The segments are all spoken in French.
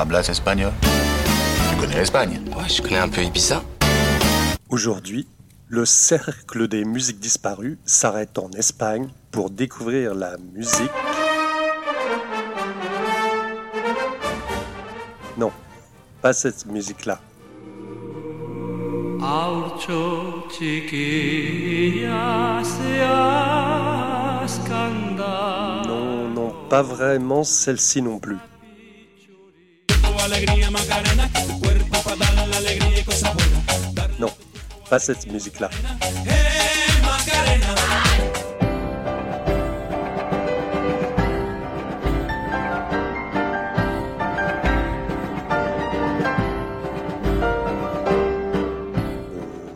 Hablas espagnol Tu connais l'Espagne Ouais, je connais un peu Ibiza. Aujourd'hui, le cercle des musiques disparues s'arrête en Espagne pour découvrir la musique. Non, pas cette musique-là. Non, non, pas vraiment celle-ci non plus. Non, pas cette musique-là.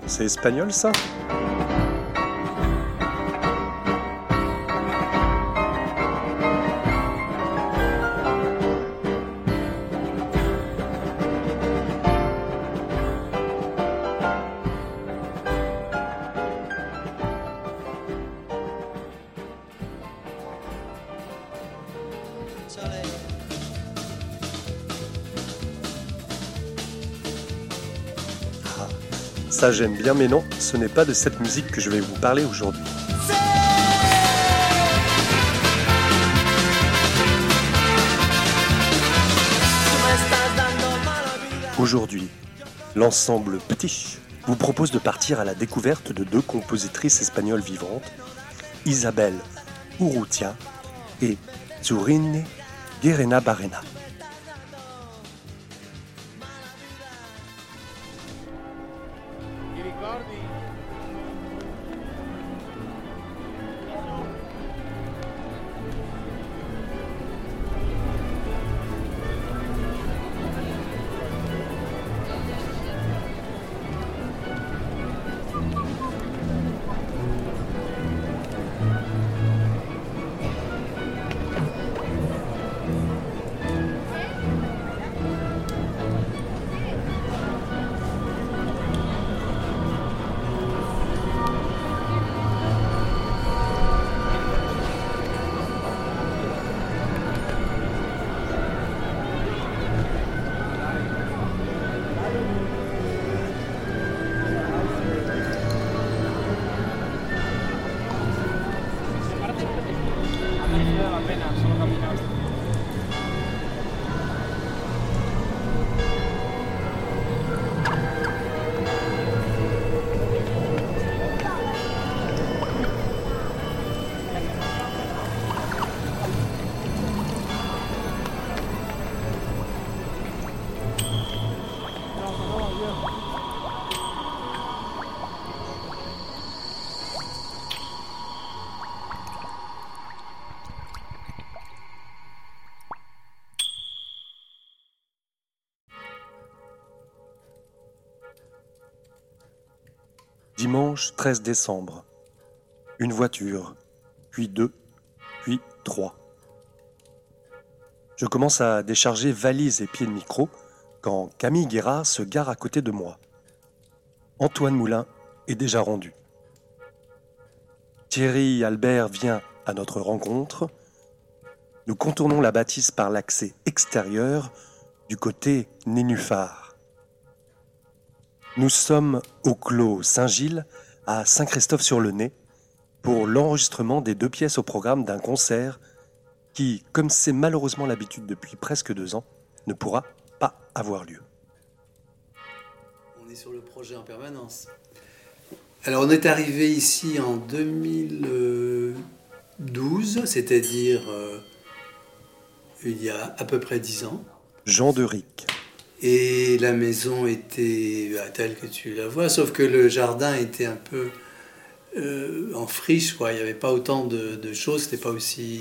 C'est espagnol ça? Ça j'aime bien, mais non, ce n'est pas de cette musique que je vais vous parler aujourd'hui. Aujourd'hui, l'ensemble Petit vous propose de partir à la découverte de deux compositrices espagnoles vivantes, Isabelle Urrutia et Zurine Guerena Barrena. Dimanche 13 décembre. Une voiture, puis deux, puis trois. Je commence à décharger valise et pied de micro quand Camille Guérard se gare à côté de moi. Antoine Moulin est déjà rendu. Thierry Albert vient à notre rencontre. Nous contournons la bâtisse par l'accès extérieur du côté nénuphar. Nous sommes au Clos Saint-Gilles, à Saint-Christophe-sur-le-Nez, pour l'enregistrement des deux pièces au programme d'un concert qui, comme c'est malheureusement l'habitude depuis presque deux ans, ne pourra pas avoir lieu. On est sur le projet en permanence. Alors on est arrivé ici en 2012, c'est-à-dire euh, il y a à peu près dix ans. Jean de Ric. Et la maison était bah, telle que tu la vois, sauf que le jardin était un peu euh, en friche, quoi. Il n'y avait pas autant de, de choses, c'était pas aussi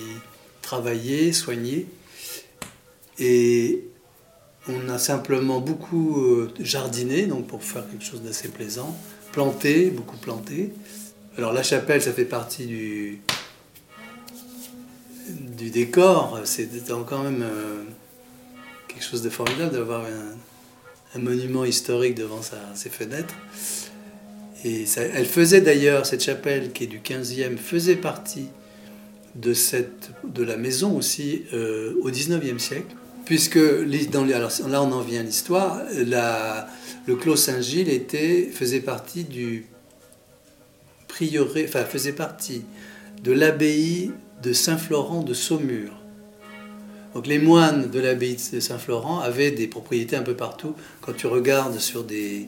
travaillé, soigné. Et on a simplement beaucoup euh, jardiné, donc pour faire quelque chose d'assez plaisant, planté, beaucoup planté. Alors la chapelle, ça fait partie du, décor. C'est quand même euh, quelque chose de formidable d'avoir un, monument historique devant ses fenêtres. Et elle faisait d'ailleurs, cette chapelle qui est du 15e, faisait partie de, cette, de la maison aussi euh, au 19e siècle. puisque là on en vient à l'histoire, le Clos Saint-Gilles faisait partie du prieuré, enfin faisait partie de l'abbaye de Saint-Florent de Saumur. Donc les moines de l'abbaye de Saint-Florent avaient des propriétés un peu partout. Quand tu regardes sur des,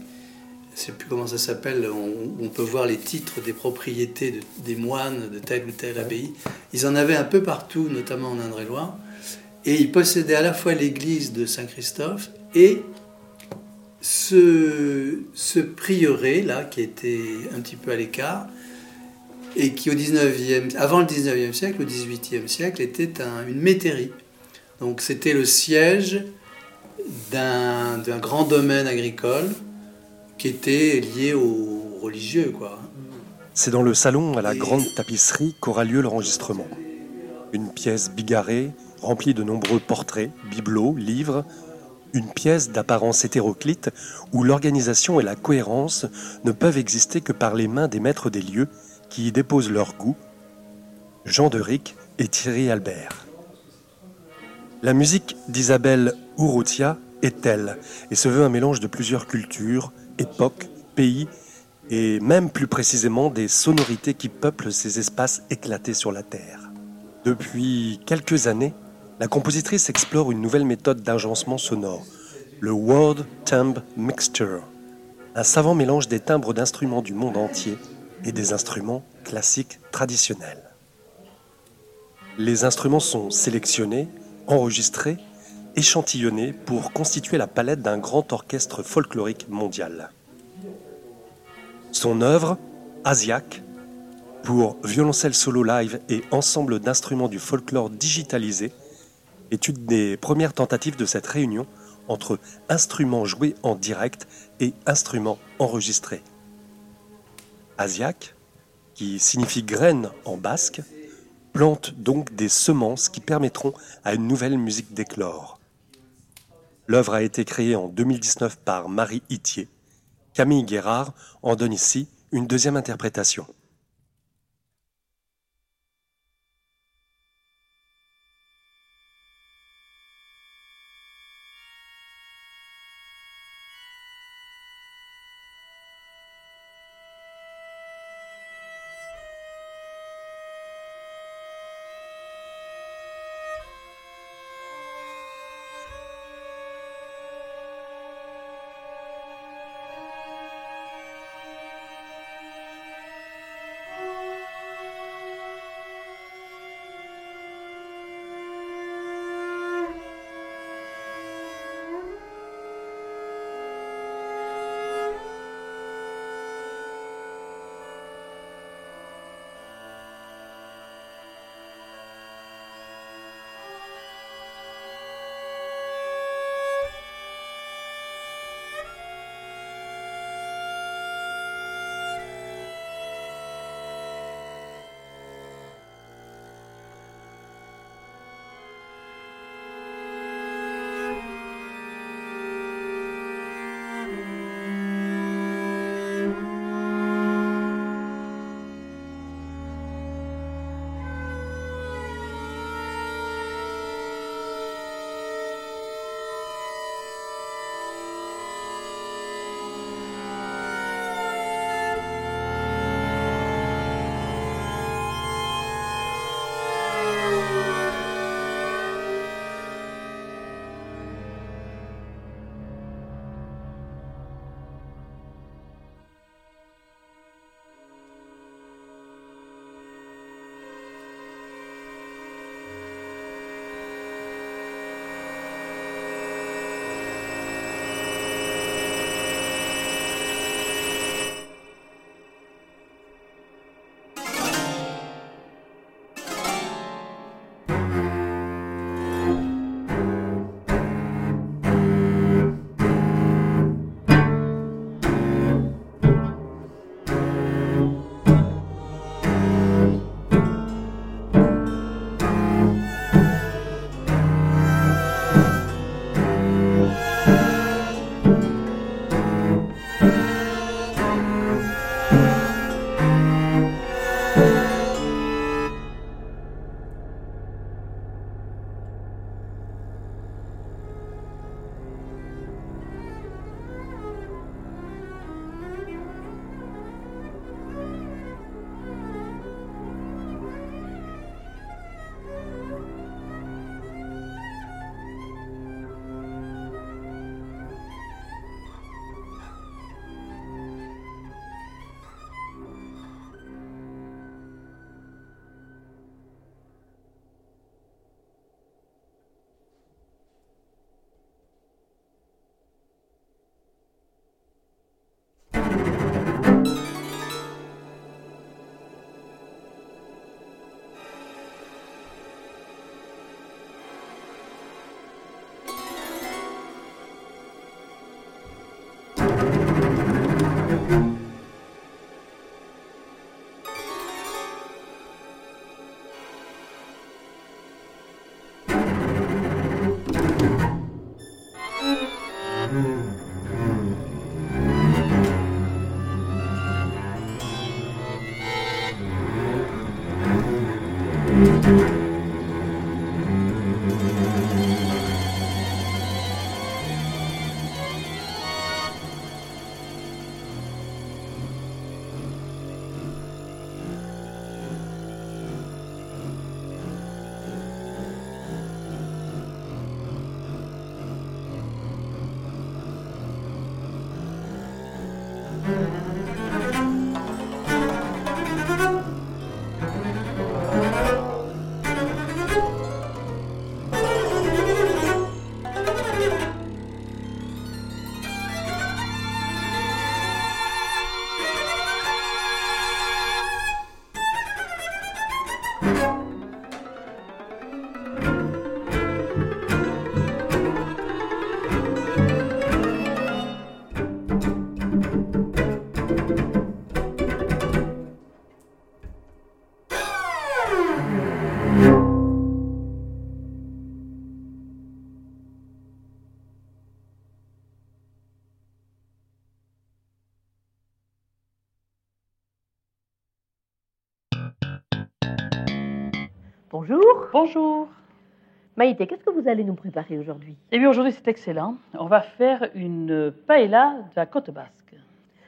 je ne sais plus comment ça s'appelle, on, peut voir les titres des propriétés des moines de telle ou telle abbaye. Ils en avaient un peu partout, notamment en Indre-et-Loire. Et ils possédaient à la fois l'église de Saint-Christophe et ce, ce prieuré là qui était un petit peu à l'écart et qui au 19e, avant le 19e siècle, au 18e siècle, était une métairie. Donc c'était le siège d'un grand domaine agricole qui était lié aux religieux. quoi. C'est dans le salon à la grande tapisserie qu'aura lieu l'enregistrement. Une pièce bigarrée, remplie de nombreux portraits, bibelots, livres, une pièce d'apparence hétéroclite où l'organisation et la cohérence ne peuvent exister que par les mains des maîtres des lieux qui y déposent leur goût, Jean de Ric et Thierry Albert. La musique d'Isabelle Urrutia est telle et se veut un mélange de plusieurs cultures, époques, pays et même plus précisément des sonorités qui peuplent ces espaces éclatés sur la Terre. Depuis quelques années, la compositrice explore une nouvelle méthode d'agencement sonore, le World Timbre Mixture, un savant mélange des timbres d'instruments du monde entier et des instruments classiques traditionnels. Les instruments sont sélectionnés, enregistrés, échantillonnés pour constituer la palette d'un grand orchestre folklorique mondial. Son œuvre, Asiac, pour violoncelle solo live et ensemble d'instruments du folklore digitalisé, est une des premières tentatives de cette réunion entre instruments joués en direct et instruments enregistrés. Asiac, qui signifie graine en basque, plante donc des semences qui permettront à une nouvelle musique d'éclore. L'œuvre a été créée en 2019 par Marie Itier. Camille Guérard en donne ici une deuxième interprétation. Bonjour. Bonjour. Maïté, qu'est-ce que vous allez nous préparer aujourd'hui? Eh bien, aujourd'hui, c'est excellent. On va faire une paella de la côte basque.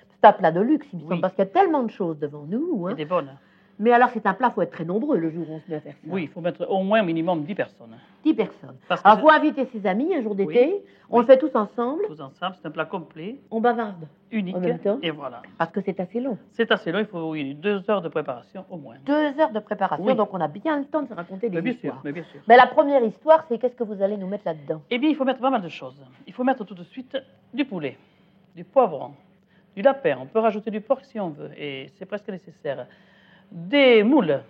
C'est un plat de luxe, il me semble, parce qu'il y a tellement de choses devant nous. hein. Et des bonnes. Mais alors, c'est un plat, il faut être très nombreux le jour où on se met à faire ça. Oui, il faut mettre au moins au minimum 10 personnes. 10 personnes. Parce que Alors, vous inviter ses amis un jour d'été, Oui. on Oui. le fait tous ensemble, tous ensemble, c'est un plat complet, on bavarde, unique. En même temps Et voilà. parce que c'est assez long. C'est assez long, il faut oui, deux heures de préparation au moins. Deux heures de préparation, donc on a bien le temps de se raconter des Mais bien sûr, histoires. mais bien sûr. Mais la première histoire, c'est qu'est-ce que vous allez nous mettre là-dedans? Eh bien, il faut mettre pas mal de choses. Il faut mettre tout de suite du poulet, du poivron, du lapin. On peut rajouter du porc si on veut, et c'est presque nécessaire. Des moules,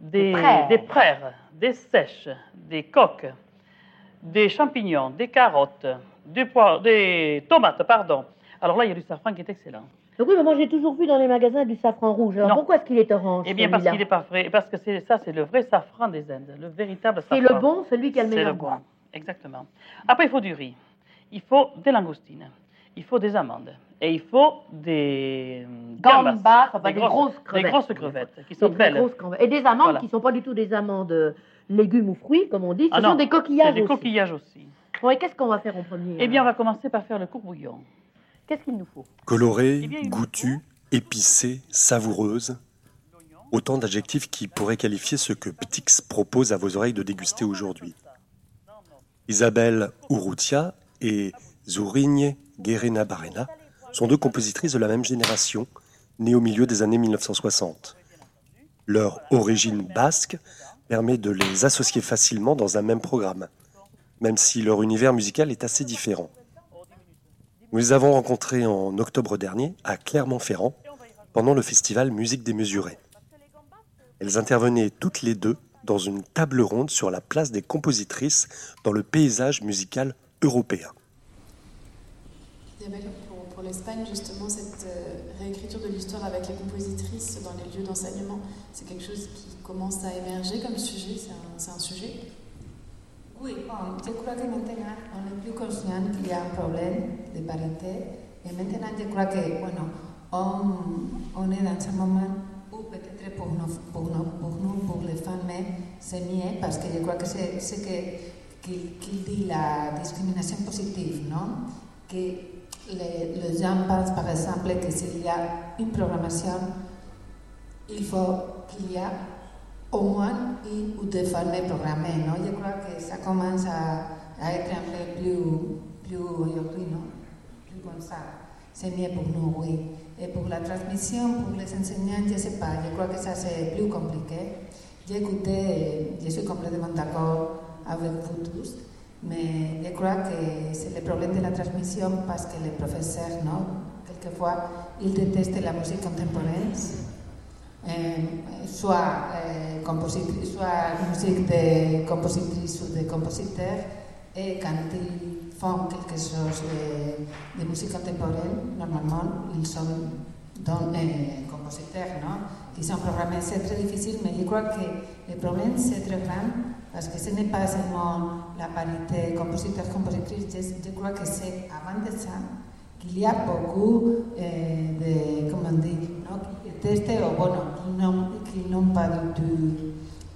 des, Des praires. des sèches, des coques, des champignons, des carottes, des, des tomates, pardon. Alors là, il y a du safran qui est excellent. Donc oui, mais moi j'ai toujours vu dans les magasins du safran rouge. Alors Non. pourquoi est-ce qu'il est orange Eh bien, parce qu'il n'est pas frais, parce que c'est ça, c'est le vrai safran des Indes, le véritable safran. C'est le bon, celui qui a le C'est meilleur le goût. bon, exactement. Après, il faut du riz, il faut des langoustines, il faut des amandes, et il faut des euh, Gambas, enfin, des grosses grosses crevettes. Des grosses crevettes, qui Des sont très belles. grosses crevettes. Et des amandes Voilà. qui ne sont pas du tout des amandes euh, légumes ou fruits, comme on dit. Ce Ah sont non, des coquillages des aussi. coquillages aussi. Bon, et qu'est-ce qu'on va faire en premier Eh bien, on alors va commencer par faire le courbouillon. Qu'est-ce qu'il nous faut? Colorée, Eh bien, il goûtue, épicée, savoureuse. Autant d'adjectifs qui pourraient qualifier ce que Ptix propose à vos oreilles de déguster aujourd'hui. Isabelle Urrutia et Zurigne Guerena Barrena sont deux compositrices de la même génération, nées au milieu des années 1960. Leur origine basque permet de les associer facilement dans un même programme, même si leur univers musical est assez différent. Nous les avons rencontrés en octobre dernier à Clermont-Ferrand pendant le festival Musique démesurée. Elles intervenaient toutes les deux dans une table ronde sur la place des compositrices dans le paysage musical européen. L'Espagne, justement, cette euh, réécriture de l'histoire avec les compositrices dans les lieux d'enseignement, c'est quelque chose qui commence à émerger comme sujet, c'est un, sujet? Oui, bon, je crois que maintenant on est plus conscient qu'il y a un problème de parité. Et maintenant, je crois que, bueno, on, est dans un moment où peut-être pour nous, pour nous, pour les femmes, c'est mieux parce que je crois que c'est ce qu'il, qu'il dit la discrimination positive, non Que les, les gens pensent, par exemple, que s'il y a une programmation, il faut qu'il y a au moins une ou deux femmes programmées, non Je crois que ça commence à, à être un peu plus, plus aujourd'hui, non Plus comme ça. C'est mieux pour nous, oui. Et pour la transmission, pour les enseignants, je ne sais pas, je crois que ça c'est plus compliqué. J'ai écouté, je suis complètement d'accord avec vous tous, mais je crois que c'est le problème de la transmission parce que les professeurs, non Quelquefois, ils détestent la musique contemporaine. Euh, soit, euh, compositri- soit musique de compositrices ou de compositeurs, et quand ils font quelque chose de, de musique contemporaine, normalement, ils sont donc, euh, compositeurs, non Ils sont programmés, c'est très difficile, mais je crois que le problème c'est très grand parce que ce n'est pas seulement la parité compositeur-compositrice, je, je, crois que c'est avant de ça qu'il y a beaucoup euh, de, comment dire, no? textes, ou bueno, qui n'ont pas du tout,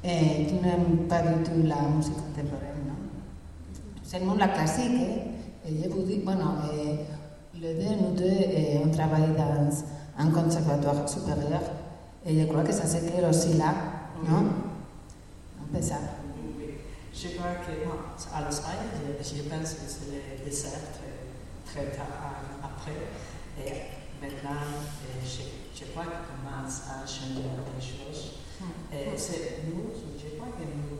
eh, qui n'aiment pas du tout la musique contemporaine, no? Seulement la classique, eh? et je vous dis, bueno, eh, les deux, nous deux, eh, on travaille dans un conservatoire supérieur, et je crois que ça c'est clair aussi là, non Un peu ça. Je crois que bon, à l'Espagne, je, je pense que c'est le dessert très, très tard après. Et maintenant, je, je crois qu'on commence à changer les choses. Et c'est nous, je crois que nous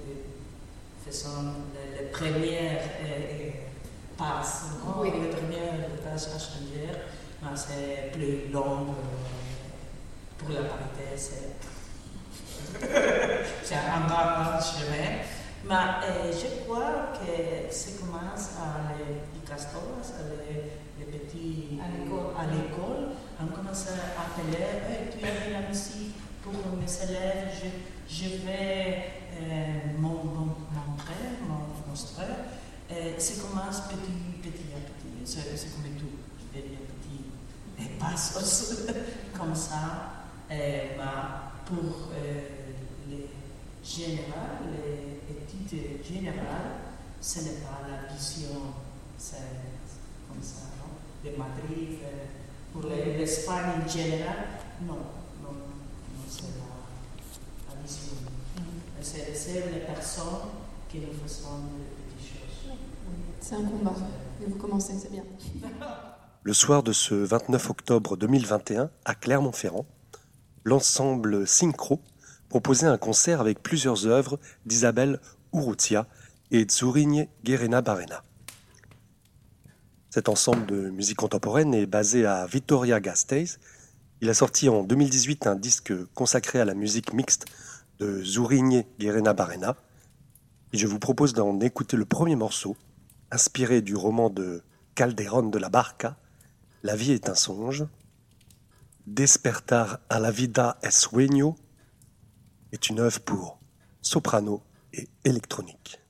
faisons les, les premières euh, passes? Oui. les premières tâches à changer. Mais c'est plus long euh, pour la parité, c'est c'est un grand chemin. Mais euh, je crois que ça commence à les, les castoras, à les, petits À l'école. à. On commence à appeler, hey, tu de la musique pour mes élèves, je, je vais euh, mon, mon, montrer, mon, montrer. Euh, ça commence petit, petit à petit. C'est comme tout, je vais dire petit et passos comme ça. Euh, pour euh, les générales, les études générales, ce n'est pas la vision, c'est comme ça, non? De Madrid, euh, pour les- l'Espagne en général, non, non, non c'est la, la vision. C'est c'est les personnes qui nous faisons des petites choses. C'est un combat. Mais vous commencez, c'est bien. Le soir de ce 29 octobre 2021, à Clermont-Ferrand, l'ensemble Synchro proposait un concert avec plusieurs œuvres d'Isabelle Urrutia et Zurigne Guerena Barrena. Cet ensemble de musique contemporaine est basé à Vitoria-Gasteiz. Il a sorti en 2018 un disque consacré à la musique mixte de Zurigne Guerena Barrena. Et je vous propose d'en écouter le premier morceau, inspiré du roman de Calderón de la Barca, La vie est un songe. Despertar a la vida es sueño est une œuvre pour soprano et électronique.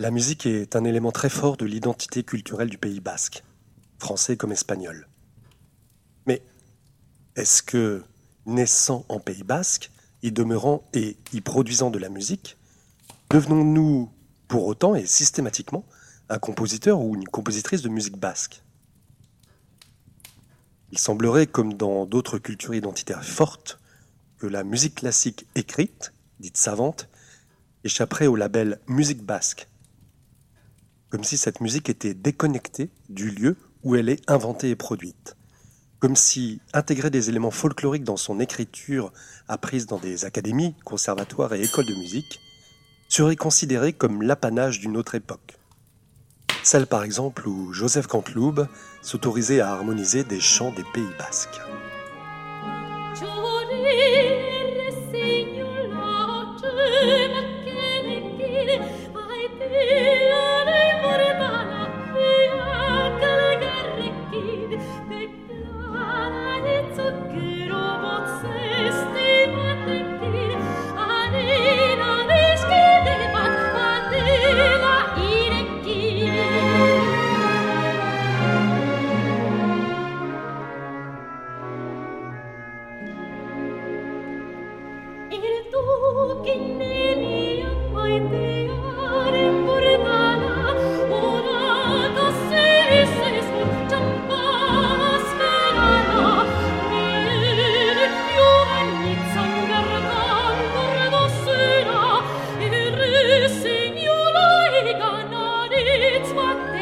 La musique est un élément très fort de l'identité culturelle du Pays basque, français comme espagnol. Mais est-ce que, naissant en Pays basque, y demeurant et y produisant de la musique, devenons-nous pour autant et systématiquement un compositeur ou une compositrice de musique basque? Il semblerait, comme dans d'autres cultures identitaires fortes, que la musique classique écrite, dite savante, échapperait au label musique basque, comme si cette musique était déconnectée du lieu où elle est inventée et produite, comme si intégrer des éléments folkloriques dans son écriture apprise dans des académies, conservatoires et écoles de musique serait considéré comme l'apanage d'une autre époque. Celle par exemple où Joseph Canteloube s'autorisait à harmoniser des chants des Pays basques. what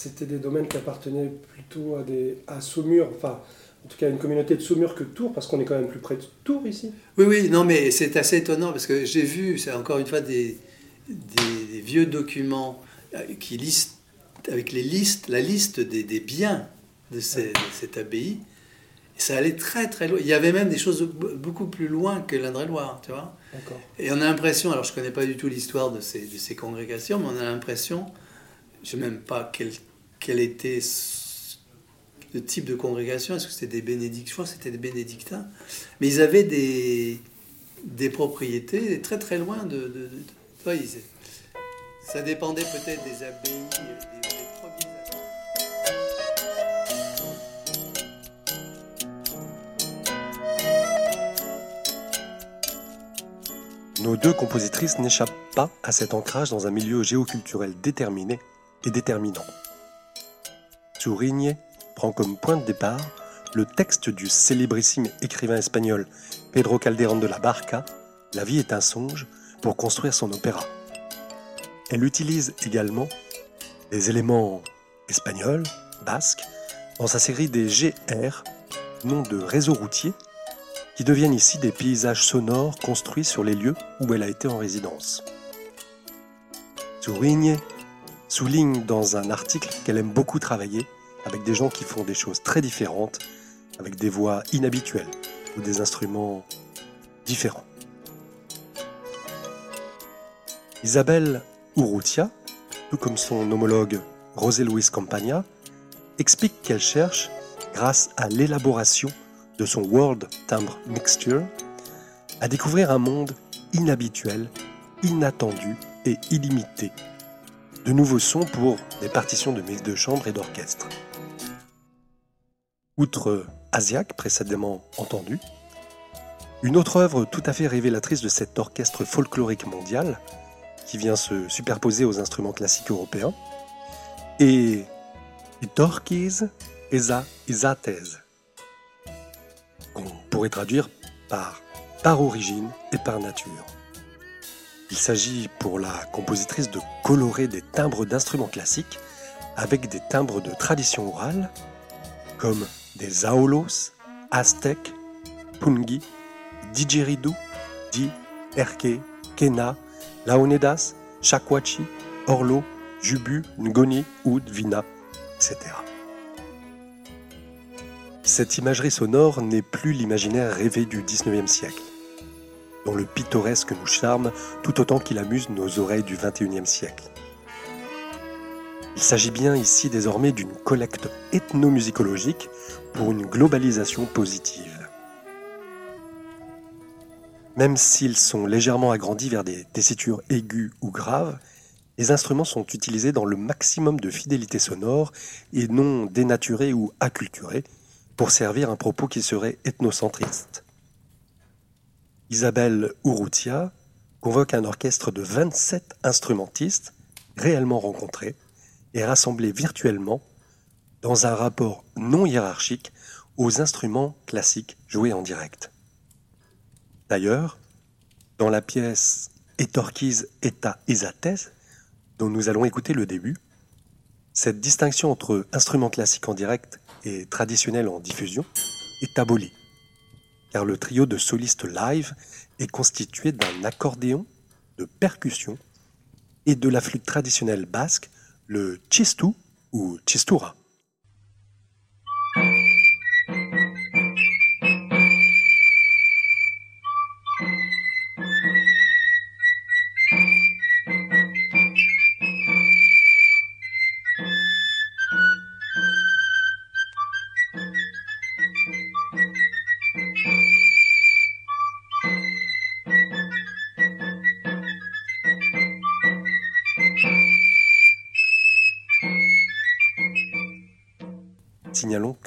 c'était des domaines qui appartenaient plutôt à, des, à Saumur, enfin en tout cas à une communauté de Saumur que Tours, parce qu'on est quand même plus près de Tours ici. Oui, oui, non, mais c'est assez étonnant parce que j'ai vu, c'est encore une fois des, des, vieux documents euh, qui listent, avec les listes, la liste des, des biens de, cette abbaye. Et ça allait très très loin. Il y avait même des choses beaucoup plus loin que l'Indre-et-Loire, tu vois. Et on a l'impression, alors je ne connais pas du tout l'histoire de ces, de ces, congrégations, mais on a l'impression, je ne sais même pas quel, quel était le type de congrégation, est-ce que c'était des bénédictins c'était des bénédictins, mais ils avaient des, des propriétés très très loin de... de, ça dépendait peut-être des abbayes. Nos deux compositrices n'échappent pas à cet ancrage dans un milieu géoculturel déterminé et déterminant. Tourigne prend comme point de départ le texte du célébrissime écrivain espagnol Pedro Calderón de la Barca, La vie est un songe, pour construire son opéra. Elle utilise également des éléments espagnols, basques, dans sa série des GR, nom de réseau routier qui deviennent ici des paysages sonores construits sur les lieux où elle a été en résidence. Souligne dans un article qu'elle aime beaucoup travailler avec des gens qui font des choses très différentes, avec des voix inhabituelles ou des instruments différents. Isabelle Urrutia, tout comme son homologue José Luis Campagna, explique qu'elle cherche, grâce à l'élaboration de son World Timbre Mixture, à découvrir un monde inhabituel, inattendu et illimité. De nouveaux sons pour des partitions de de chambre et d'orchestre. Outre Asiac, précédemment entendu, une autre œuvre tout à fait révélatrice de cet orchestre folklorique mondial, qui vient se superposer aux instruments classiques européens, est Torquis Esa Isates, qu'on pourrait traduire par par origine et par nature. Il s'agit pour la compositrice de colorer des timbres d'instruments classiques avec des timbres de tradition orale, comme des aolos, aztèques, pungi, didgeridoo, di, erke, kena, laonedas, chakwachi, orlo, jubu, ngoni, oud, vina, etc. Cette imagerie sonore n'est plus l'imaginaire rêvé du XIXe siècle, dont le pittoresque nous charme tout autant qu'il amuse nos oreilles du XXIe siècle. Il s'agit bien ici désormais d'une collecte ethnomusicologique pour une globalisation positive. Même s'ils sont légèrement agrandis vers des tessitures aiguës ou graves, les instruments sont utilisés dans le maximum de fidélité sonore et non dénaturés ou acculturés pour servir un propos qui serait ethnocentriste. Isabelle Urrutia convoque un orchestre de 27 instrumentistes réellement rencontrés et rassemblés virtuellement dans un rapport non hiérarchique aux instruments classiques joués en direct. D'ailleurs, dans la pièce Etorquiz eta Isates, dont nous allons écouter le début, cette distinction entre instruments classiques en direct et traditionnels en diffusion est abolie, car le trio de solistes live est constitué d'un accordéon, de percussion et de la flûte traditionnelle basque, le chistu ou chistura.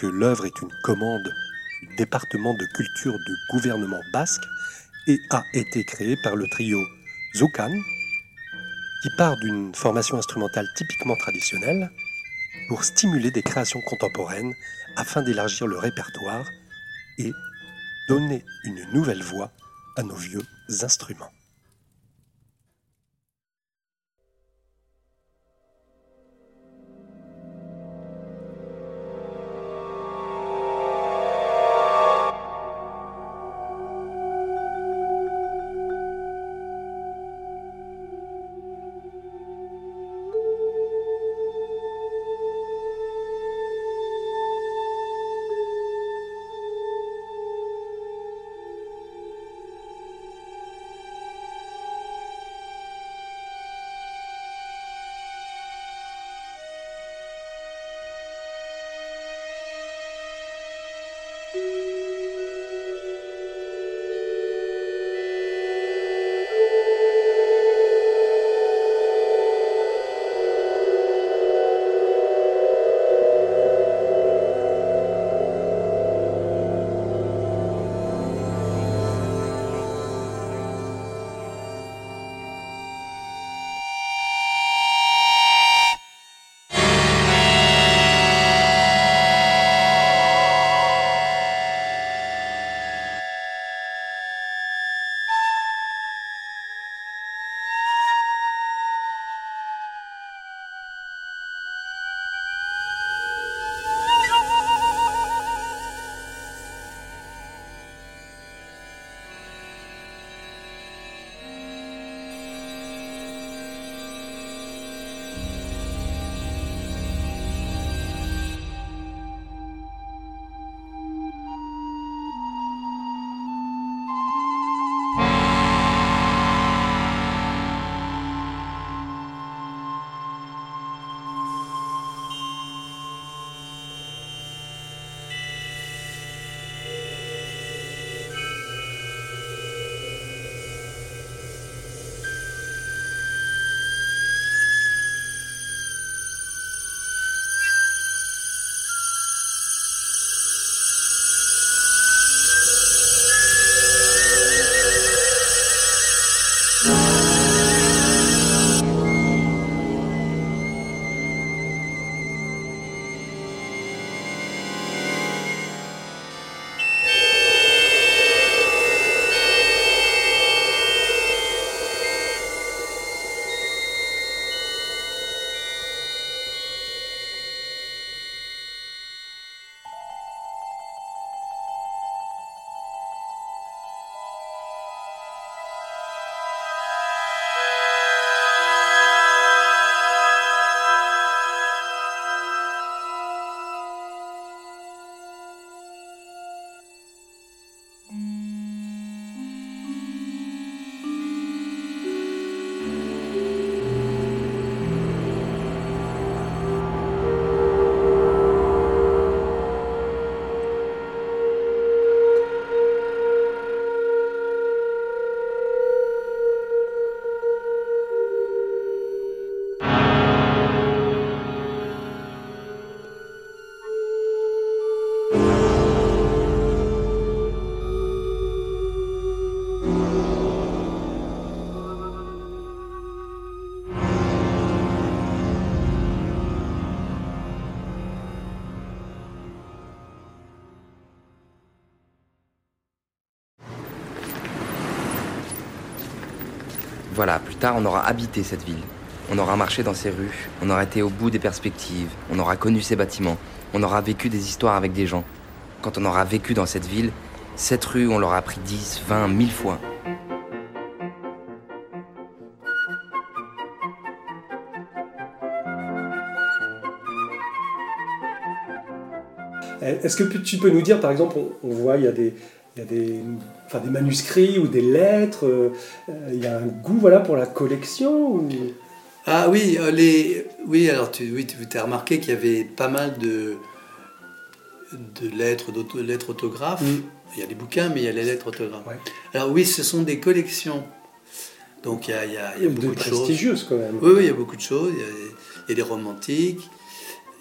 Que l'œuvre est une commande du département de culture du gouvernement basque et a été créée par le trio Zukan, qui part d'une formation instrumentale typiquement traditionnelle pour stimuler des créations contemporaines afin d'élargir le répertoire et donner une nouvelle voix à nos vieux instruments. Voilà, plus tard, on aura habité cette ville. On aura marché dans ses rues, on aura été au bout des perspectives, on aura connu ses bâtiments, on aura vécu des histoires avec des gens. Quand on aura vécu dans cette ville, cette rue, on l'aura pris 10, 20, 1000 fois. Est-ce que tu peux nous dire, par exemple, on, voit, il y a des, il y a des, enfin, des manuscrits ou des lettres, euh, il y a un goût voilà, pour la collection ou... Ah oui, euh, les... oui, alors tu oui, tu as remarqué qu'il y avait pas mal de, de lettres, d'autres lettres autographes. Mm. Il y a des bouquins, mais il y a les lettres autographes. Alors oui, ce sont des collections. Donc il y a, il y a, il y a beaucoup de, choses. prestigieuses quand même. Oui, oui, il y a beaucoup de choses. Il y a, il y a des romantiques.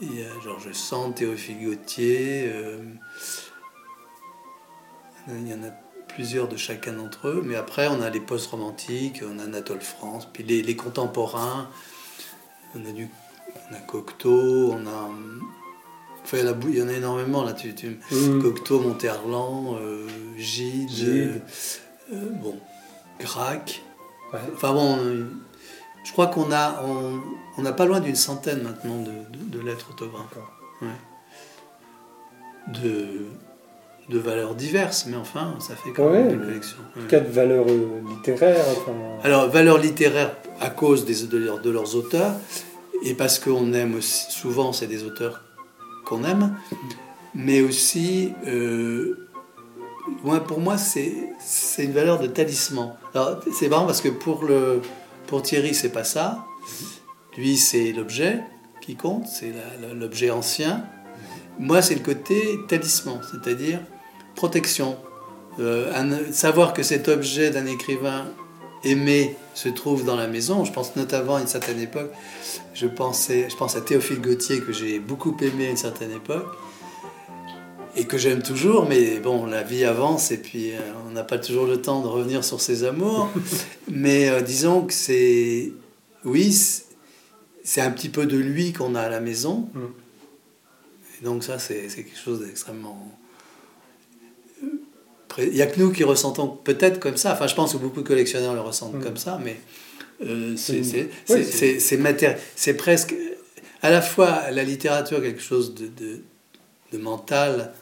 Il y a Georges Sand, Théophile Gautier. Euh, il y en a plusieurs de chacun d'entre eux. Mais après, on a les post-romantiques, on a Anatole France, puis les, les contemporains. On a, du, on a Cocteau, on a. Enfin, il y en a, il y en a énormément là. Tu, tu, Mm. Cocteau, Monterland, euh, Gide, Gide. euh, euh, bon, Grac. Ouais. Enfin bon, je crois qu'on a, on, on a pas loin d'une centaine maintenant de, de- de lettres autographes. Ouais. De, de valeurs diverses, mais enfin, ça fait quand Ouais, même une collection. ouais. Cas de valeur euh, littéraire. Enfin, Alors, valeurs littéraires à cause des, de, leurs- de leurs auteurs, et parce qu'on aime aussi, souvent, c'est des auteurs qu'on aime, mais aussi, euh, moi, pour moi, c'est une valeur de talisman. Alors, c'est marrant parce que pour, le, pour Thierry, c'est pas ça. Lui, c'est l'objet qui compte, c'est l'objet ancien. Moi, c'est le côté talisman, c'est-à-dire protection. Euh, un- savoir que cet objet d'un écrivain aimé se trouve dans la maison. Je pense notamment à une certaine époque, je, pensais, je pense à Théophile Gautier que j'ai beaucoup aimé à une certaine époque et que j'aime toujours, mais bon, la vie avance et puis euh, on n'a pas toujours le temps de revenir sur ses amours. mais euh, disons que c'est, oui, c'est- un petit peu de lui qu'on a à la maison. Mm. Et donc ça, c'est c'est quelque chose d'extrêmement... Il n'y a que nous qui ressentons peut-être comme ça. Enfin, je pense que beaucoup de collectionneurs le ressentent Mm. comme ça, mais euh, c'est Oui, matéri- presque à la fois la littérature quelque chose de, de, de mental,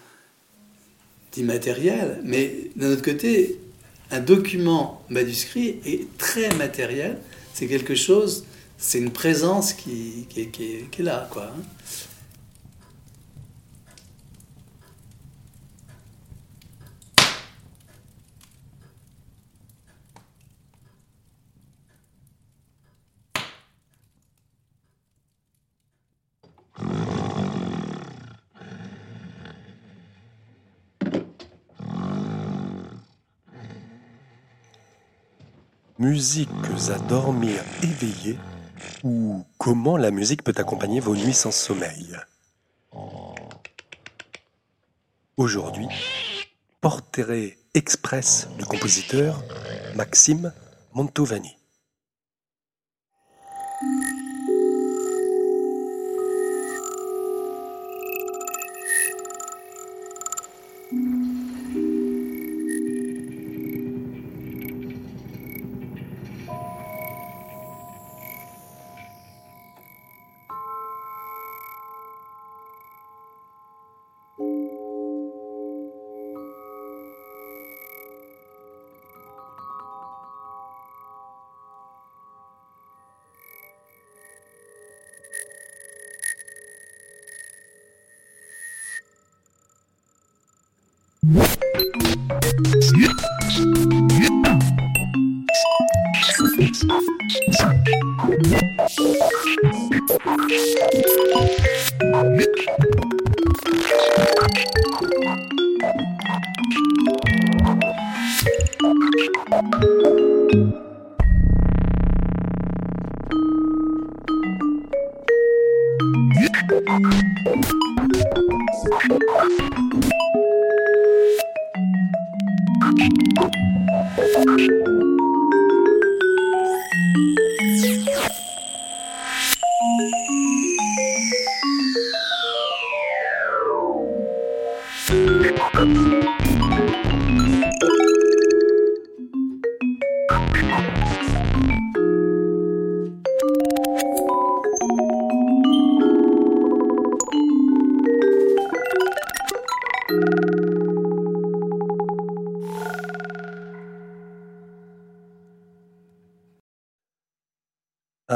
d'immatériel, mais d'un autre côté, un document manuscrit est très matériel. C'est quelque chose, c'est une présence qui, qui, est- qui est, qui est là, quoi. hein. Musiques à dormir éveillé ou comment la musique peut accompagner vos nuits sans sommeil. Aujourd'hui, portrait express du compositeur Maxime Montovani.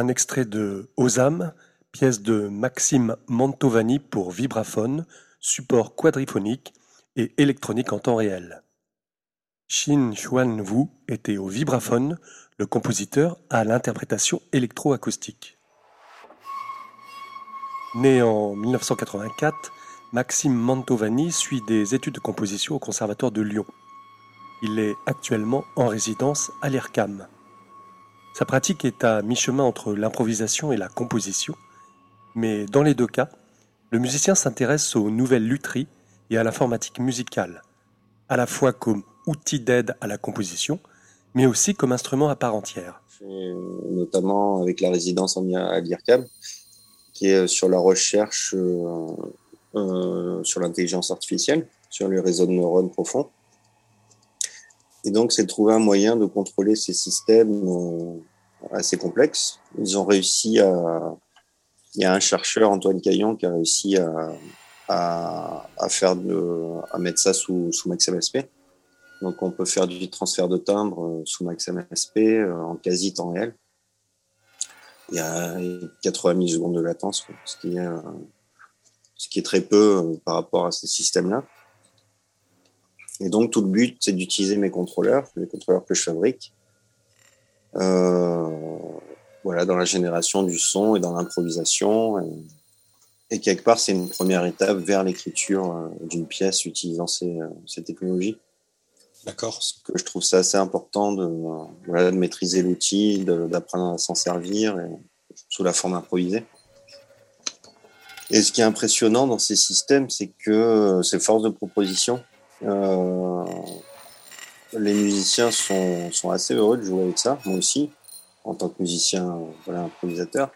Extrait de Osam, pièce de Maxime Mantovani pour vibraphone, support quadriphonique et électronique en temps réel. Shin Xuan Wu était au vibraphone, le compositeur à l'interprétation électroacoustique. Né en 1984, Maxime Mantovani suit des études de composition au Conservatoire de Lyon. Il est actuellement en résidence à l'IRCAM. Sa pratique est à mi-chemin entre l'improvisation et la composition, mais dans les deux cas, le musicien s'intéresse aux nouvelles lutheries et à l'informatique musicale, à la fois comme outil d'aide à la composition, mais aussi comme instrument à part entière. Notamment avec la résidence à l'IRCAM, qui est sur la recherche euh, euh, sur l'intelligence artificielle, sur les réseaux de neurones profonds. Et donc, c'est de trouver un moyen de contrôler ces systèmes euh, assez complexes. Ils ont réussi à. Il y a un chercheur, Antoine Caillon, qui a réussi à, à, à faire de, à mettre ça sous, sous MaxMSP. Donc, on peut faire du transfert de timbre euh, sous MaxMSP en quasi temps réel il y a 80 millisecondes de latence, ce, qui est, ce qui est très peu euh, par rapport à ces systèmes-là. Et donc, tout le but, c'est d'utiliser mes contrôleurs, les contrôleurs que je fabrique, euh, voilà, dans la génération du son et dans l'improvisation. Et, quelque part, c'est une première étape vers l'écriture euh, d'une pièce utilisant ces, ces technologies. D'accord. Parce que je trouve ça assez important de, voilà, de maîtriser l'outil, d'apprendre à s'en servir et, sous la forme improvisée. Et ce qui est impressionnant dans ces systèmes, c'est que ces forces de proposition, euh, les musiciens sont, sont, assez heureux de jouer avec ça, moi aussi, en tant que musicien, voilà, improvisateur,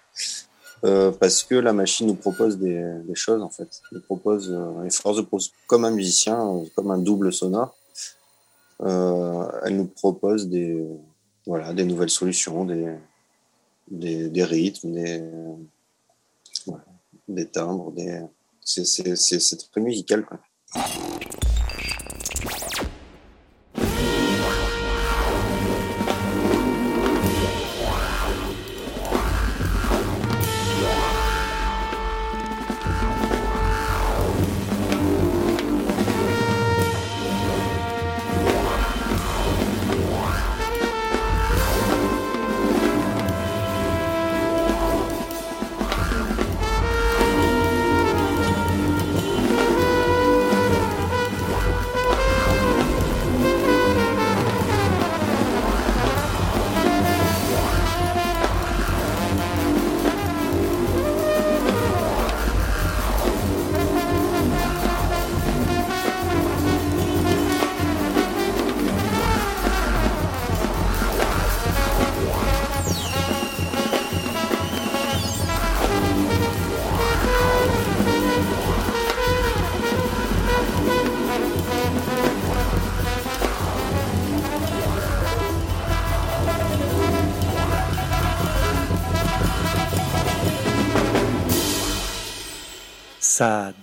euh, parce que la machine nous propose des, des choses en fait. Elle nous propose euh, les forces de comme un musicien, comme un double sonore euh, elle nous propose des, voilà, des nouvelles solutions, des, des, rythmes, des, des timbres. Des... C'est très musical.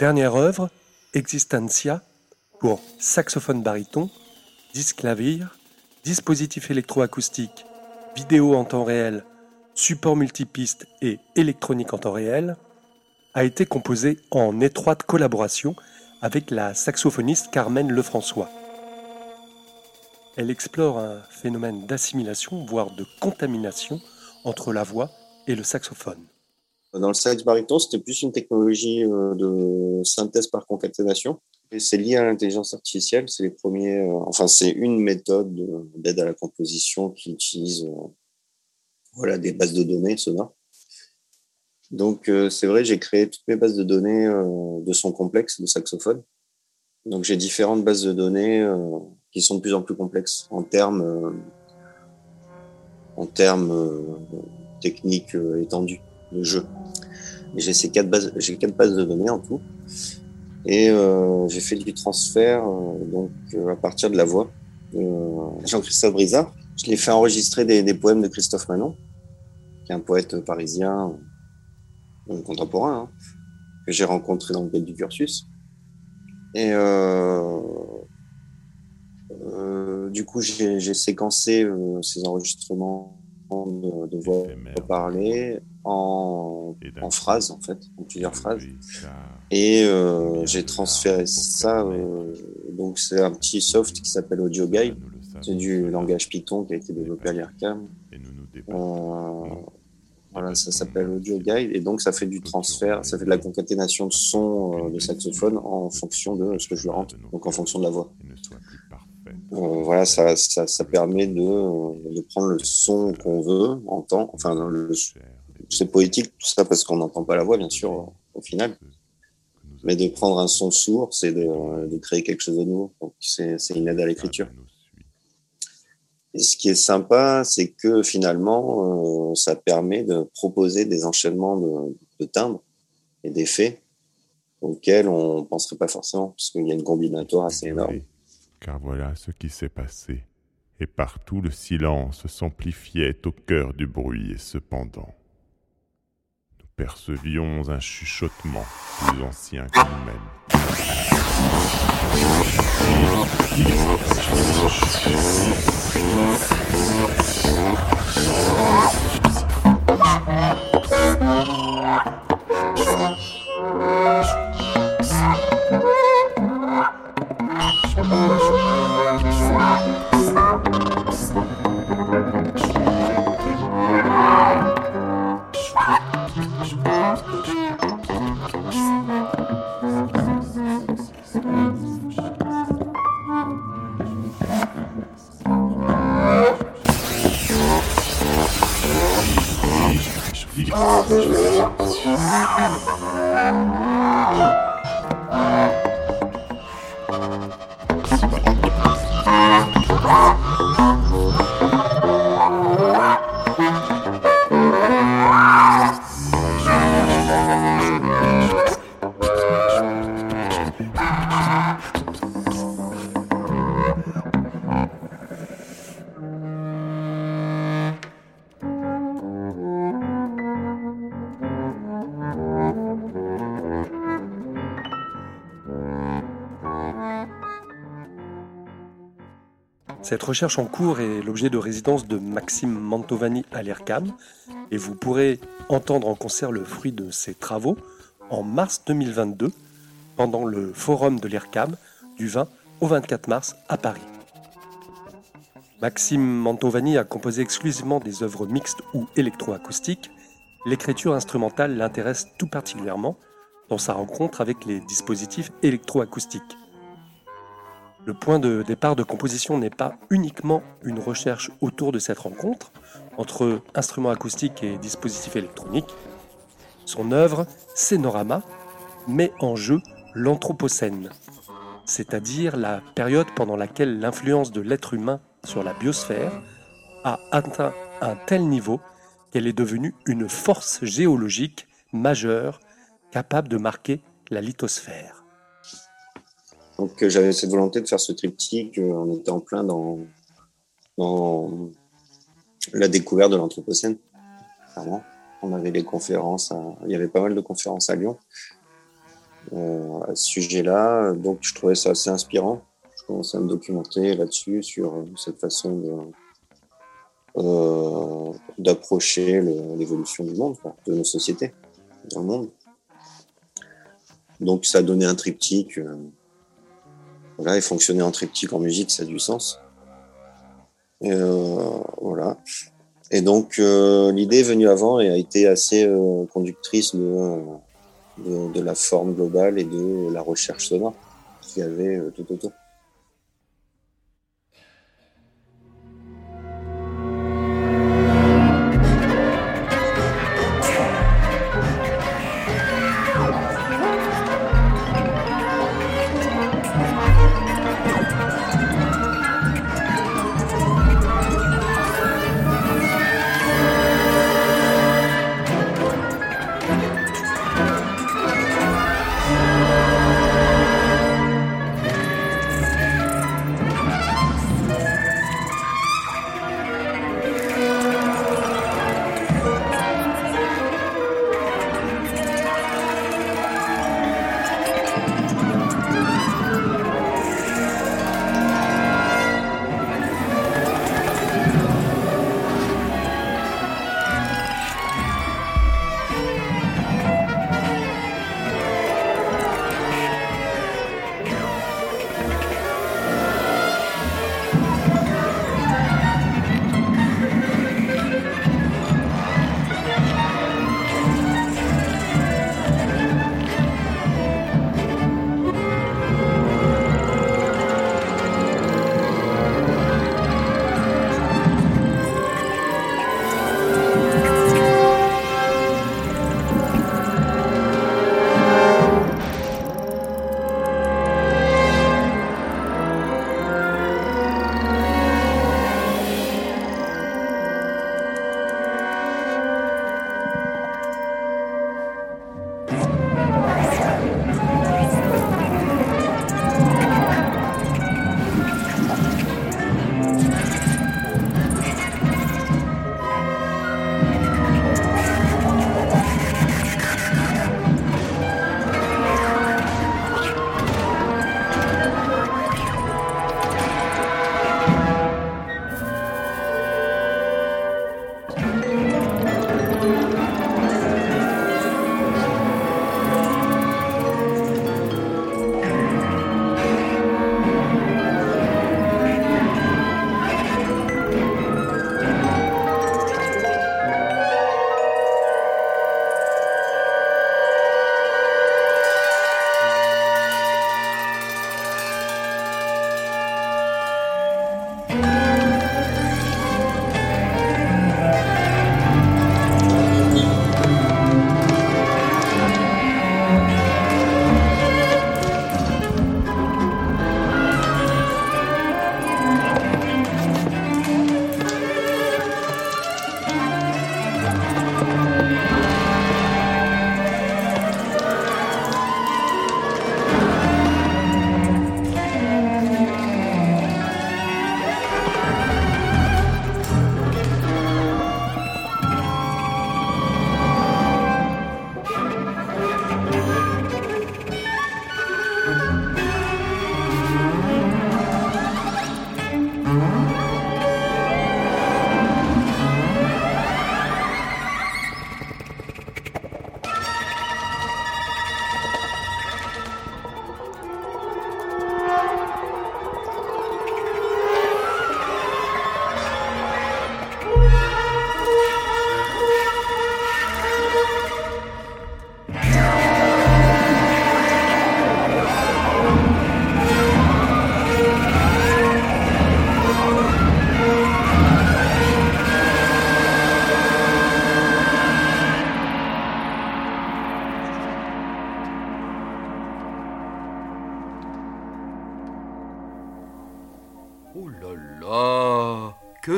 Dernière œuvre, Existencia, pour saxophone baryton, disque clavier, dispositif électroacoustique, vidéo en temps réel, support multipiste et électronique en temps réel, a été composée en étroite collaboration avec la saxophoniste Carmen Lefrançois. Elle explore un phénomène d'assimilation, voire de contamination entre la voix et le saxophone. Dans le sax baryton, c'était plus une technologie euh, de synthèse par concaténation. Et c'est lié à l'intelligence artificielle. C'est les premiers, euh, enfin, c'est une méthode d'aide à la composition qui utilise, euh, voilà, des bases de données sonores. Donc, c'est vrai, j'ai créé toutes mes bases de données de son complexe de saxophone. Donc, j'ai différentes bases de données qui sont de plus en plus complexes en termes, en termes techniques étendus de jeu. J'ai ces quatre bases, j'ai quatre bases de données en tout. Et euh, j'ai fait du transfert euh, donc euh, à partir de la voix. Jean-Christophe Brizard. Je l'ai fait enregistrer des, des, poèmes de Christophe Manon, qui est un poète parisien contemporain hein, que j'ai rencontré dans le cadre du cursus. Et du coup, j'ai séquencé ces enregistrements de, de voix parlée en, en phrases, en fait, en plusieurs phrases. Et euh, j'ai transféré ça. euh, donc, c'est un petit soft qui s'appelle Audio Guide. C'est du langage Python qui a été développé à l'IRCAM. Euh, voilà, ça s'appelle Audio Guide. Et donc, ça fait du transfert, ça fait de la concaténation de sons de saxophone en fonction de ce que je rentre, donc en fonction de la voix. Euh, voilà, ça, ça, ça permet de, de prendre le son qu'on veut, entend. Enfin, le- c'est poétique tout ça parce qu'on n'entend pas la voix, bien sûr, au final. Mais de prendre un son sourd, c'est de, de créer quelque chose de nouveau. C'est une aide à l'écriture. Et ce qui est sympa, c'est que finalement, euh, ça permet de proposer des enchaînements de, de timbres et d'effets auxquels on ne penserait pas forcément, parce qu'il y a une combinatoire assez énorme. Car voilà ce qui s'est passé. Et partout le silence s'amplifiait au cœur du bruit, et cependant, percevions un chuchotement plus ancien que nous-mêmes. Cette recherche en cours est l'objet de résidence de Maxime Mantovani à l'IRCAM et vous pourrez entendre en concert le fruit de ses travaux en mars 2022 pendant le forum de l'IRCAM du 20 au 24 mars à Paris. Maxime Mantovani a composé exclusivement des œuvres mixtes ou électroacoustiques. L'écriture instrumentale l'intéresse tout particulièrement dans sa rencontre avec les dispositifs électroacoustiques. Le point de départ de composition n'est pas uniquement une recherche autour de cette rencontre entre instruments acoustiques et dispositifs électroniques. Son œuvre, Scénorama, met en jeu l'Anthropocène, c'est-à-dire la période pendant laquelle l'influence de l'être humain sur la biosphère a atteint un tel niveau qu'elle est devenue une force géologique majeure capable de marquer la lithosphère. Donc euh, j'avais cette volonté de faire ce triptyque, euh, on était en plein dans, la découverte de l'Anthropocène. On avait les conférences, à- il y avait pas mal de conférences à Lyon euh, à ce sujet-là, donc je trouvais ça assez inspirant. Je commençais à me documenter là-dessus, sur euh, cette façon euh, d'approcher l'évolution du monde, de nos sociétés dans le monde. Donc ça a donné un triptyque. euh, voilà, et fonctionner en triptyque en musique, ça a du sens. Et euh, voilà. Et donc, euh, l'idée est venue avant et a été assez euh, conductrice de, de, de la forme globale et de la recherche sonore qu'il y avait euh, tout autour.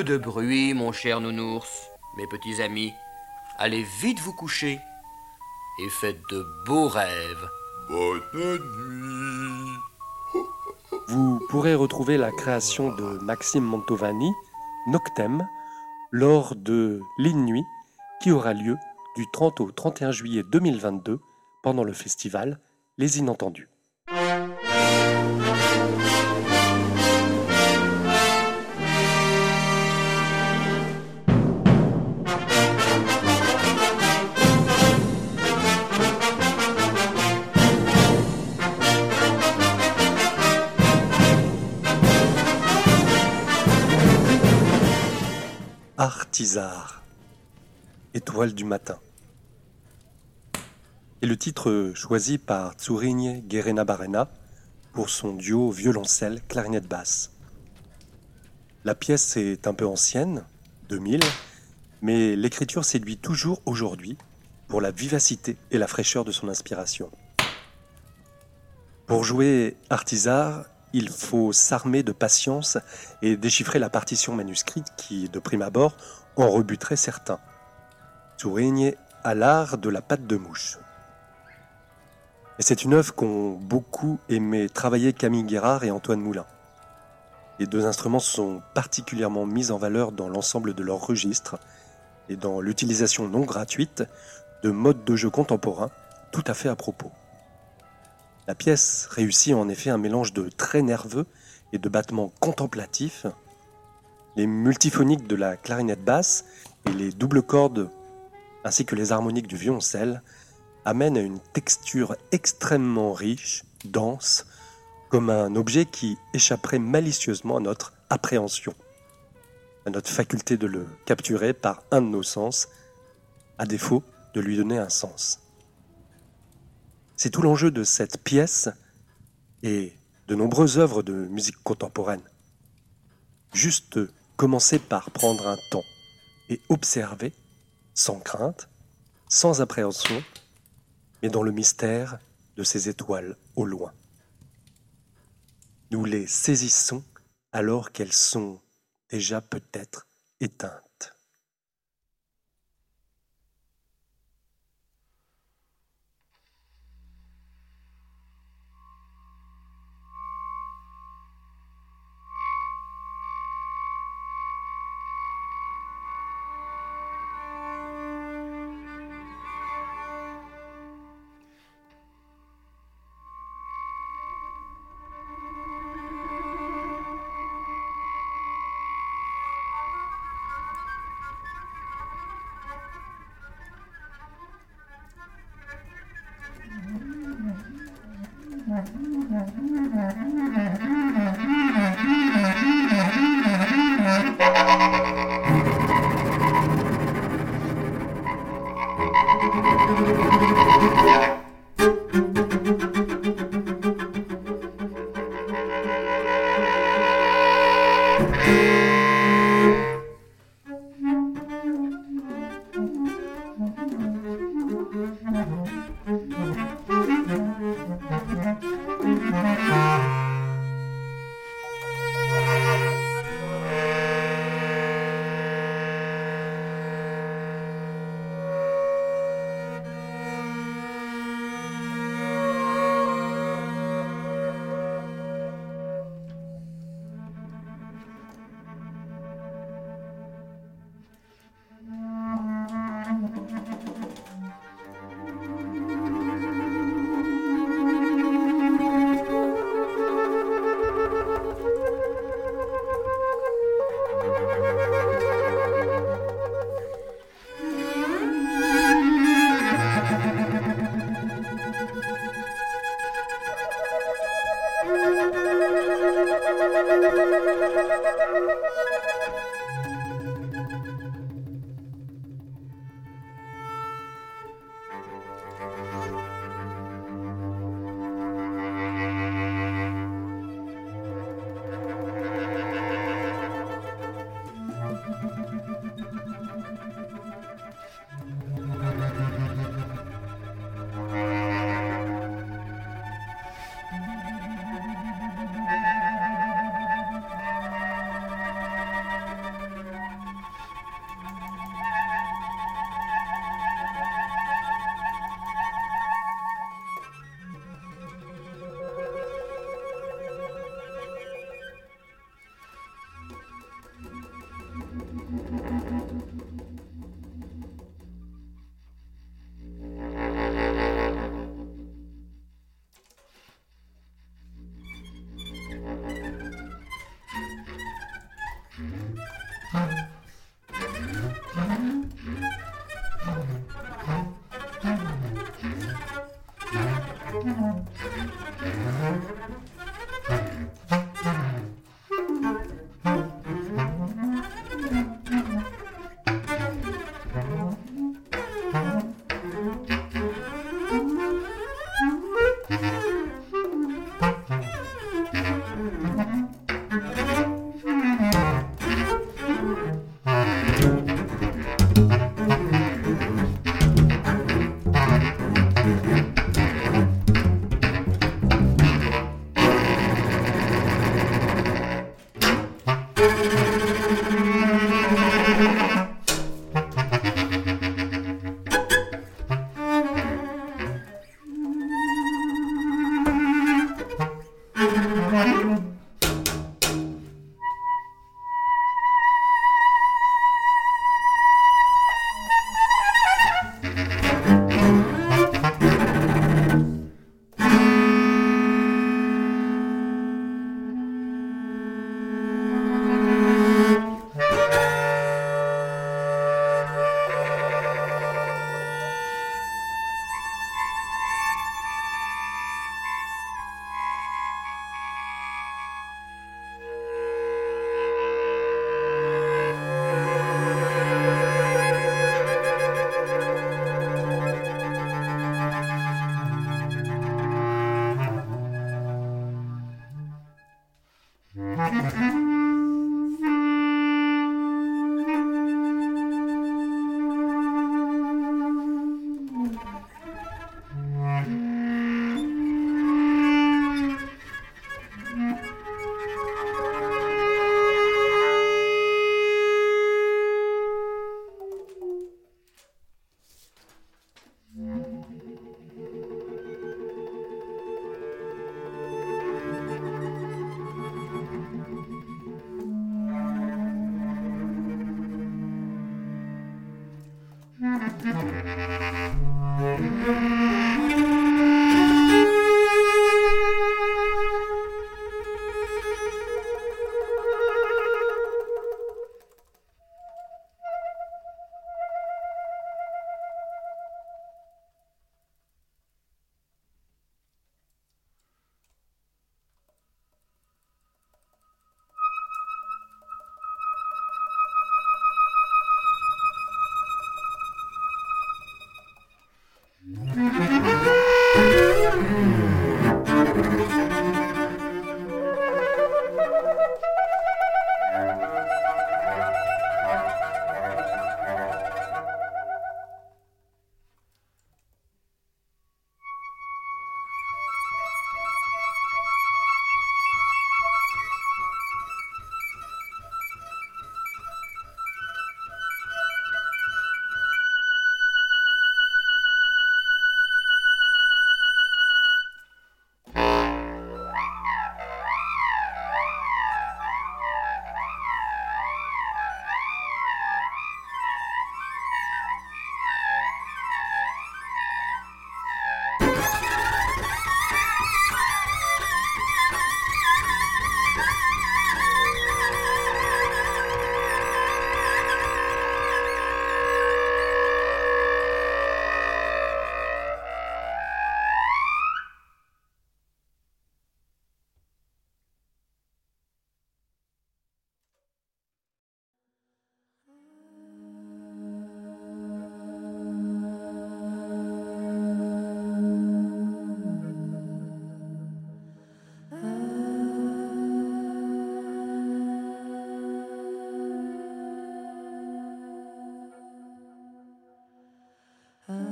De bruit, mon cher nounours, mes petits amis. Allez vite vous coucher et faites de beaux rêves. Bonne nuit. Vous pourrez retrouver la création de Maxime Mantovani, Noctem, lors de l'Innuit qui aura lieu du 30 au 31 juillet 2022 pendant le festival Les Inentendus. Artisar, étoile du matin. Et le titre choisi par Tsurigne Guerena Barena pour son duo violoncelle clarinette basse. La pièce est un peu ancienne, 2000, mais l'écriture séduit toujours aujourd'hui pour la vivacité et la fraîcheur de son inspiration. Pour jouer Artisar, il faut s'armer de patience et déchiffrer la partition manuscrite qui, de prime abord, en rebuterait certains. Tourigne a l'art de la patte de mouche. Et c'est une œuvre qu'ont beaucoup aimé travailler Camille Guérard et Antoine Moulin. Les deux instruments sont particulièrement mis en valeur dans l'ensemble de leur registre et dans l'utilisation non gratuite de modes de jeu contemporains tout à fait à propos. La pièce réussit en effet un mélange de traits nerveux et de battements contemplatifs. Les multiphoniques de la clarinette basse et les doubles cordes ainsi que les harmoniques du violoncelle amènent à une texture extrêmement riche, dense, comme un objet qui échapperait malicieusement à notre appréhension, à notre faculté de le capturer par un de nos sens, à défaut de lui donner un sens. C'est tout l'enjeu de cette pièce et de nombreuses œuvres de musique contemporaine. Juste commencer par prendre un temps et observer, sans crainte, sans appréhension, mais dans le mystère de ces étoiles au loin. Nous les saisissons alors qu'elles sont déjà peut-être éteintes.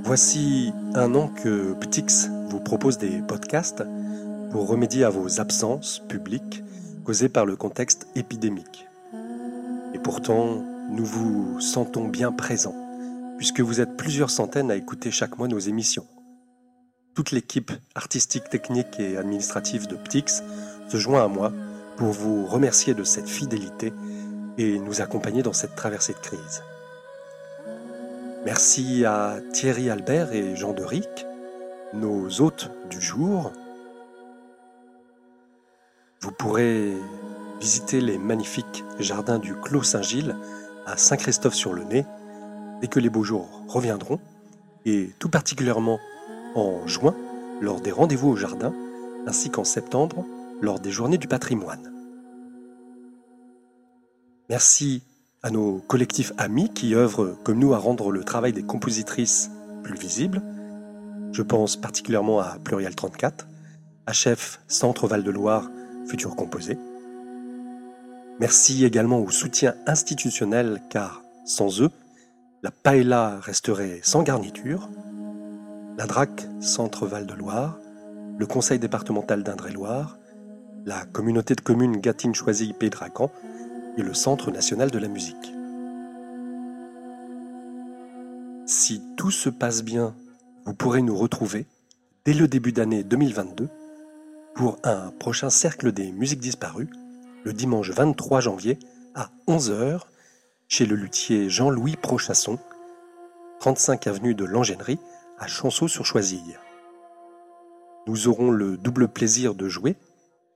Voici un an que Ptix vous propose des podcasts pour remédier à vos absences publiques causées par le contexte épidémique. Et pourtant, nous vous sentons bien présents, puisque vous êtes plusieurs centaines à écouter chaque mois nos émissions. Toute l'équipe artistique, technique et administrative de Ptix se joint à moi pour vous remercier de cette fidélité et nous accompagner dans cette traversée de crise. Merci à Thierry Albert et Jean de Ric, nos hôtes du jour. Vous pourrez visiter les magnifiques jardins du Clos Saint-Gilles à Saint-Christophe-sur-le-Nez dès que les beaux jours reviendront, et tout particulièrement en juin, lors des rendez-vous au jardin, ainsi qu'en septembre lors des journées du patrimoine. Merci à nos collectifs amis qui œuvrent comme nous à rendre le travail des compositrices plus visible. Je pense particulièrement à Pluriel 34, HF Centre Val-de-Loire, Futur Composé. Merci également au soutien institutionnel car sans eux, la paella resterait sans garniture. La DRAC Centre Val-de-Loire, le Conseil départemental d'Indre-et-Loire, la communauté de communes Gatine-Choisy-Pédracan et le Centre national de la musique. Si tout se passe bien, vous pourrez nous retrouver dès le début d'année 2022 pour un prochain cercle des musiques disparues le dimanche 23 janvier à 11h chez le luthier Jean-Louis Prochasson, 35 avenue de l'Angénerie à Chanceau-sur-Choisille. Nous aurons le double plaisir de jouer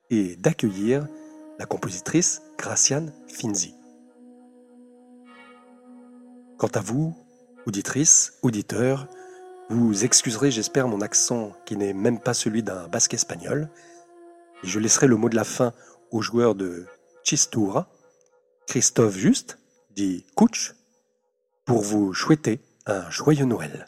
et d'accueillir la compositrice Graciane Finzi. Quant à vous, auditrices, auditeurs, vous excuserez, j'espère, mon accent qui n'est même pas celui d'un basque espagnol, et je laisserai le mot de la fin au joueur de Chistura, Christophe Juste, dit Couch, pour vous souhaiter un joyeux Noël.